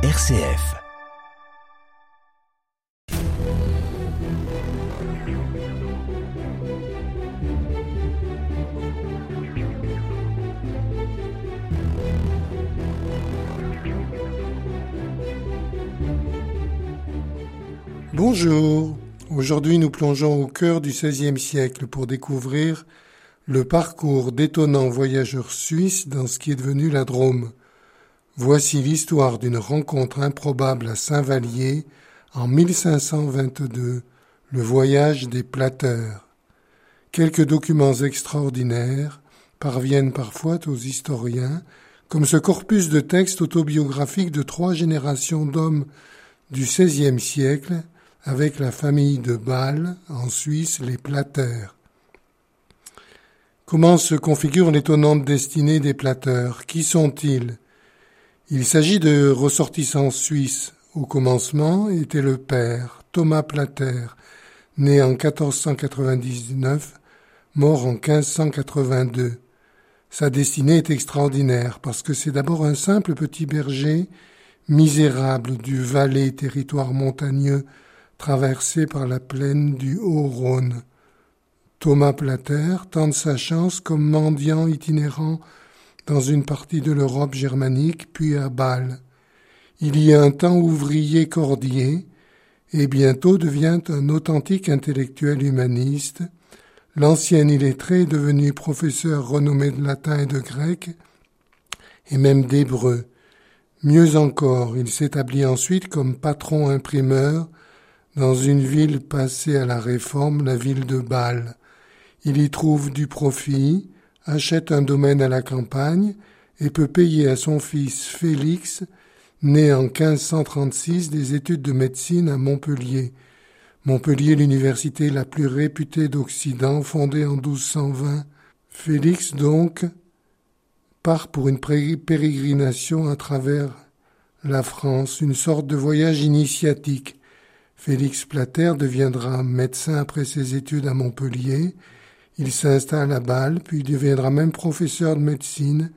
RCF. Bonjour, aujourd'hui nous plongeons au cœur du XVIe siècle pour découvrir le parcours d'étonnants voyageurs suisses dans ce qui est devenu la Drôme. Voici l'histoire d'une rencontre improbable à Saint-Vallier en 1522, le voyage des plateurs. Quelques documents extraordinaires parviennent parfois aux historiens, comme ce corpus de textes autobiographiques de trois générations d'hommes du XVIe siècle, avec la famille de Bâle, en Suisse, les plateurs. Comment se configure l'étonnante destinée des plateurs Qui sont-ils? Il s'agit de ressortissants suisses. Au commencement était le père, Thomas Plater, né en 1499, mort en 1582. Sa destinée est extraordinaire parce que c'est d'abord un simple petit berger, misérable du Valais, territoire montagneux traversé par la plaine du Haut-Rhône. Thomas Plater tente sa chance comme mendiant itinérant dans une partie de l'Europe germanique, puis à Bâle. Il y a un temps ouvrier cordier, et bientôt devient un authentique intellectuel humaniste. L'ancien illettré est devenu professeur renommé de latin et de grec, et même d'hébreu. Mieux encore, il s'établit ensuite comme patron imprimeur dans une ville passée à la réforme, la ville de Bâle. Il y trouve du profit, achète un domaine à la campagne et peut payer à son fils Félix, né en 1536, des études de médecine à Montpellier. Montpellier, l'université la plus réputée d'Occident, fondée en 1220. Félix, donc, part pour une pérégrination à travers la France, une sorte de voyage initiatique. Félix Plater deviendra médecin après ses études à Montpellier il s'installe à Bâle, puis deviendra même professeur de médecine,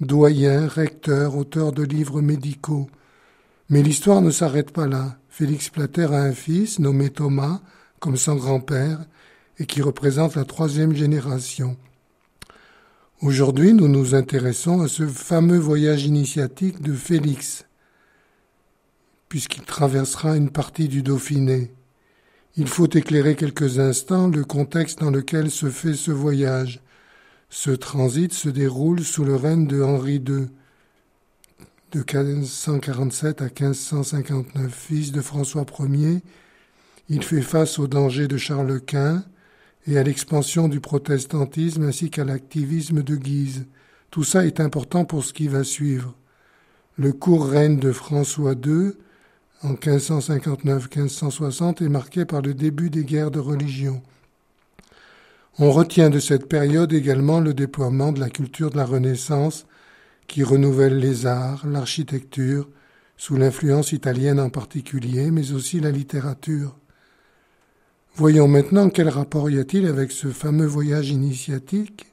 doyen, recteur, auteur de livres médicaux. Mais l'histoire ne s'arrête pas là. Félix Plater a un fils nommé Thomas, comme son grand-père, et qui représente la troisième génération. Aujourd'hui, nous nous intéressons à ce fameux voyage initiatique de Félix, puisqu'il traversera une partie du Dauphiné. Il faut éclairer quelques instants le contexte dans lequel se fait ce voyage. Ce transit se déroule sous le règne de Henri II, de 1547 à 1559, fils de François Ier. Il fait face aux dangers de Charles Quint et à l'expansion du protestantisme ainsi qu'à l'activisme de Guise. Tout ça est important pour ce qui va suivre. Le court règne de François II en 1559-1560 est marqué par le début des guerres de religion. On retient de cette période également le déploiement de la culture de la Renaissance qui renouvelle les arts, l'architecture, sous l'influence italienne en particulier, mais aussi la littérature. Voyons maintenant quel rapport y a-t-il avec ce fameux voyage initiatique.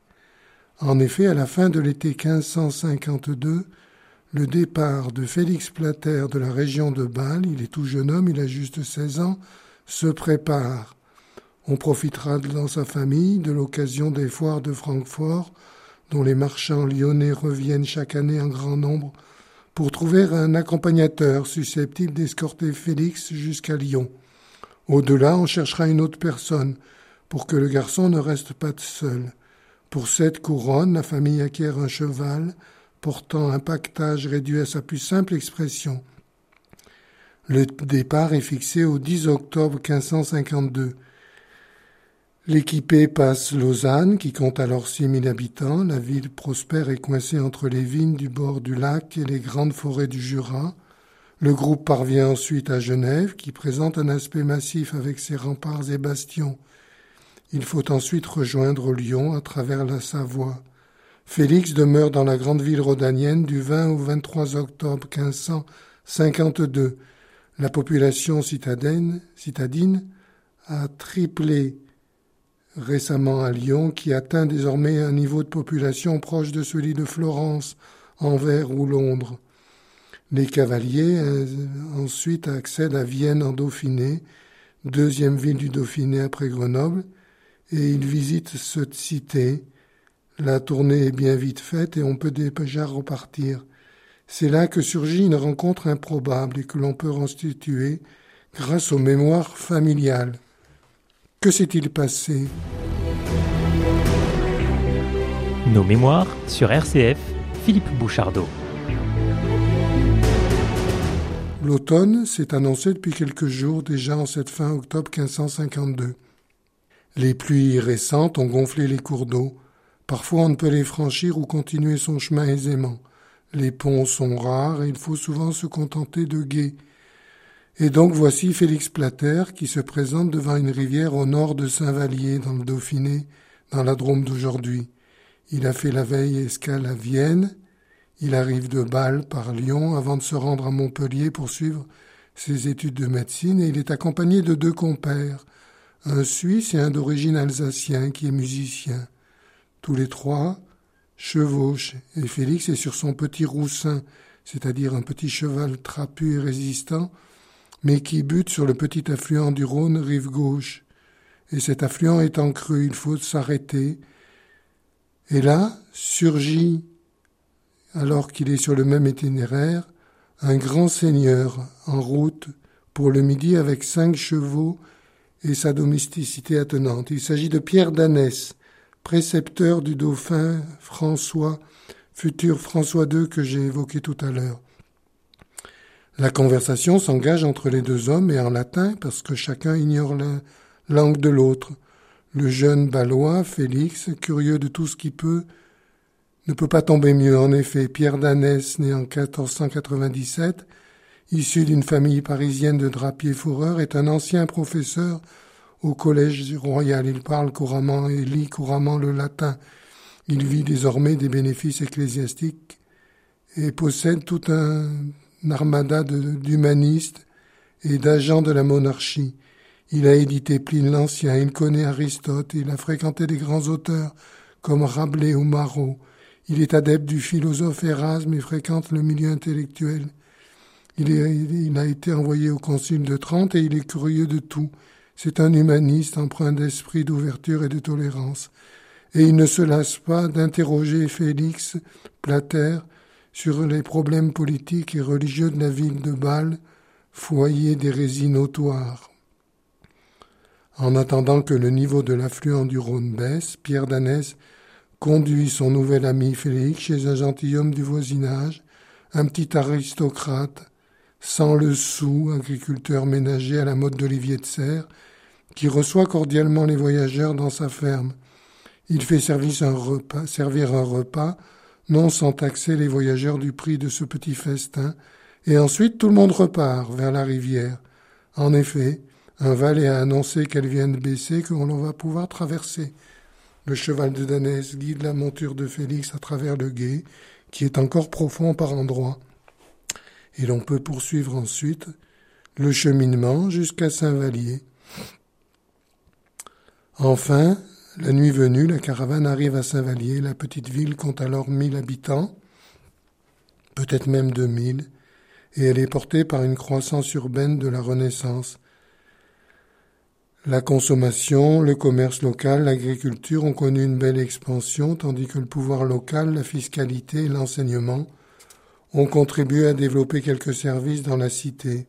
En effet, à la fin de l'été 1552, le départ de Félix Plater de la région de Bâle, il est tout jeune homme, il a juste 16 ans, se prépare. On profitera dans sa famille de l'occasion des foires de Francfort, dont les marchands lyonnais reviennent chaque année en grand nombre, pour trouver un accompagnateur susceptible d'escorter Félix jusqu'à Lyon. Au-delà, on cherchera une autre personne, pour que le garçon ne reste pas seul. Pour cette couronne, la famille acquiert un cheval, portant un pactage réduit à sa plus simple expression. Le départ est fixé au 10 octobre 1552. L'équipé passe Lausanne, qui compte alors 6000 habitants. La ville prospère et coincée entre les vignes du bord du lac et les grandes forêts du Jura. Le groupe parvient ensuite à Genève, qui présente un aspect massif avec ses remparts et bastions. Il faut ensuite rejoindre Lyon à travers la Savoie. Félix demeure dans la grande ville rhodanienne du 20 au 23 octobre 1552. La population citadine, a triplé récemment à Lyon, qui atteint désormais un niveau de population proche de celui de Florence, Anvers ou Londres. Les cavaliers euh, ensuite accèdent à Vienne en Dauphiné, deuxième ville du Dauphiné après Grenoble, et ils visitent cette cité. La tournée est bien vite faite et on peut déjà repartir. C'est là que surgit une rencontre improbable et que l'on peut restituer grâce aux mémoires familiales. Que s'est-il passé? Nos mémoires sur RCF, Philippe Bouchardot. L'automne s'est annoncé depuis quelques jours déjà en cette fin octobre 1552. Les pluies récentes ont gonflé les cours d'eau. Parfois on ne peut les franchir ou continuer son chemin aisément. Les ponts sont rares et il faut souvent se contenter de guets. Et donc voici Félix Plater qui se présente devant une rivière au nord de Saint-Vallier dans le Dauphiné, dans la Drôme d'aujourd'hui. Il a fait la veille escale à Vienne, il arrive de Bâle par Lyon avant de se rendre à Montpellier pour suivre ses études de médecine et il est accompagné de deux compères, un Suisse et un d'origine alsacien qui est musicien. Tous les trois chevauchent et Félix est sur son petit roussin, c'est-à-dire un petit cheval trapu et résistant, mais qui bute sur le petit affluent du Rhône rive gauche. Et cet affluent étant creux, il faut s'arrêter. Et là surgit alors qu'il est sur le même itinéraire, un grand seigneur en route pour le midi avec cinq chevaux et sa domesticité attenante. Il s'agit de Pierre d'Anès, précepteur du dauphin François, futur François II que j'ai évoqué tout à l'heure. La conversation s'engage entre les deux hommes et en latin parce que chacun ignore la langue de l'autre. Le jeune Balois, Félix, curieux de tout ce qui peut ne peut pas tomber mieux. En effet, Pierre Danès, né en 1497, issu d'une famille parisienne de drapiers-fourreurs, est un ancien professeur au Collège royal. Il parle couramment et lit couramment le latin. Il vit désormais des bénéfices ecclésiastiques et possède tout un armada d'humanistes et d'agents de la monarchie. Il a édité Pline l'Ancien, il connaît Aristote, il a fréquenté des grands auteurs comme Rabelais ou Marot. Il est adepte du philosophe Erasme et fréquente le milieu intellectuel. Il, a été envoyé au Concile de Trente et il est curieux de tout. C'est un humaniste empreint d'esprit d'ouverture et de tolérance. Et il ne se lasse pas d'interroger Félix Plater sur les problèmes politiques et religieux de la ville de Bâle, foyer d'hérésie notoire. En attendant que le niveau de l'affluent du Rhône baisse, Pierre Danès conduit son nouvel ami Félix chez un gentilhomme du voisinage, un petit aristocrate, sans le sou, agriculteur ménager à la mode d'Olivier de Serre, qui reçoit cordialement les voyageurs dans sa ferme. Il fait servir un repas, non sans taxer les voyageurs du prix de ce petit festin, et ensuite tout le monde repart vers la rivière. En effet, un valet a annoncé qu'elle vient de baisser, qu'on va pouvoir traverser. Le cheval de Danès guide la monture de Félix à travers le gué, qui est encore profond par endroits. Et l'on peut poursuivre ensuite le cheminement jusqu'à Saint-Vallier. Enfin, la nuit venue, la caravane arrive à Saint-Vallier. La petite ville compte alors mille habitants, peut-être même deux mille, et elle est portée par une croissance urbaine de la Renaissance. La consommation, le commerce local, l'agriculture ont connu une belle expansion, tandis que le pouvoir local, la fiscalité et l'enseignement ont contribué à développer quelques services dans la cité.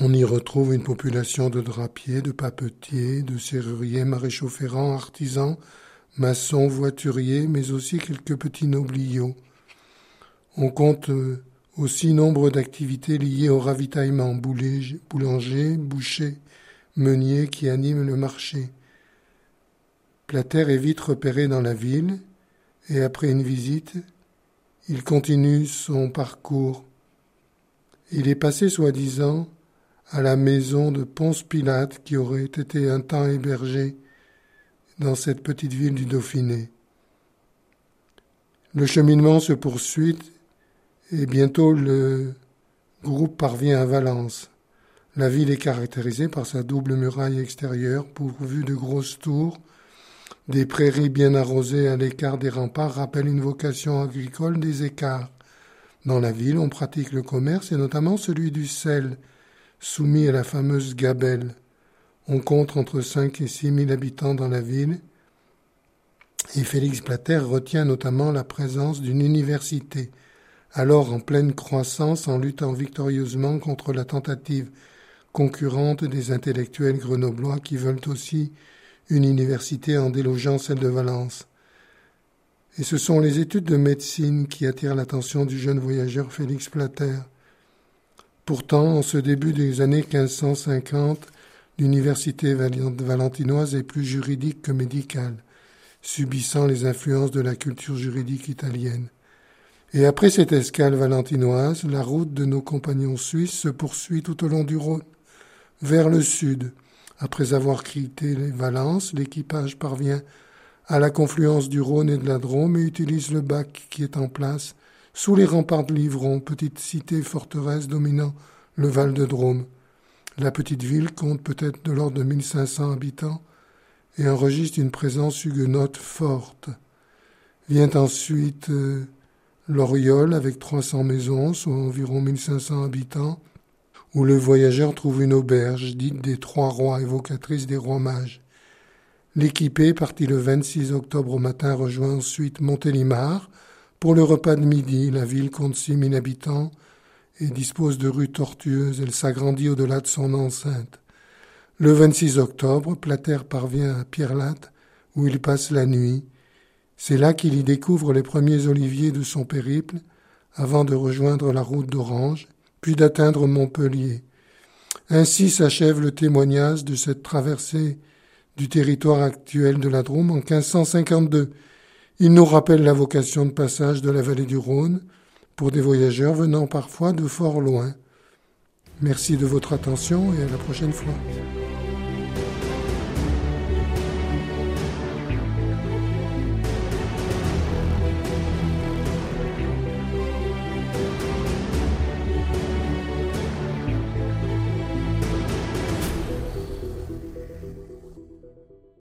On y retrouve une population de drapiers, de papetiers, de serruriers, maréchaux ferrants, artisans, maçons, voituriers, mais aussi quelques petits nobliaux. On compte euh, aussi nombre d'activités liées au ravitaillement, boulanger, boucher, meunier qui anime le marché. Plater est vite repéré dans la ville et après une visite, il continue son parcours. Il est passé soi-disant à la maison de Ponce Pilate qui aurait été un temps hébergé dans cette petite ville du Dauphiné. Le cheminement se poursuit et bientôt le groupe parvient à Valence. La ville est caractérisée par sa double muraille extérieure pourvue de grosses tours. Des prairies bien arrosées à l'écart des remparts rappellent une vocation agricole des écarts. Dans la ville, on pratique le commerce et notamment celui du sel, soumis à la fameuse gabelle. On compte entre 5 et 6 000 habitants dans la ville et Félix Plater retient notamment la présence d'une université, alors en pleine croissance en luttant victorieusement contre la tentative concurrente des intellectuels grenoblois qui veulent aussi une université en délogeant celle de Valence. Et ce sont les études de médecine qui attirent l'attention du jeune voyageur Félix Plater. Pourtant, en ce début des années 1550, l'université valentinoise est plus juridique que médicale, subissant les influences de la culture juridique italienne. Et après cette escale valentinoise, la route de nos compagnons suisses se poursuit tout au long du Rhône, vers le sud. Après avoir quitté les Valences, l'équipage parvient à la confluence du Rhône et de la Drôme et utilise le bac qui est en place sous les remparts de Livron, petite cité forteresse dominant le Val de Drôme. La petite ville compte peut-être de l'ordre de 1500 habitants et enregistre une présence huguenote forte. Vient ensuite euh, l'Oriole avec 300 maisons, soit environ 1500 habitants, où le voyageur trouve une auberge dite des Trois Rois, évocatrice des rois mages. L'équipé, parti le 26 octobre au matin, rejoint ensuite Montélimar pour le repas de midi. La ville compte 6000 habitants et dispose de rues tortueuses. Elle s'agrandit au-delà de son enceinte. Le 26 octobre, Plater parvient à Pierre-Latte, où il passe la nuit. C'est là qu'il y découvre les premiers oliviers de son périple, avant de rejoindre la route d'Orange, puis d'atteindre Montpellier. Ainsi s'achève le témoignage de cette traversée du territoire actuel de la Drôme en 1552. Il nous rappelle la vocation de passage de la vallée du Rhône pour des voyageurs venant parfois de fort loin. Merci de votre attention et à la prochaine fois.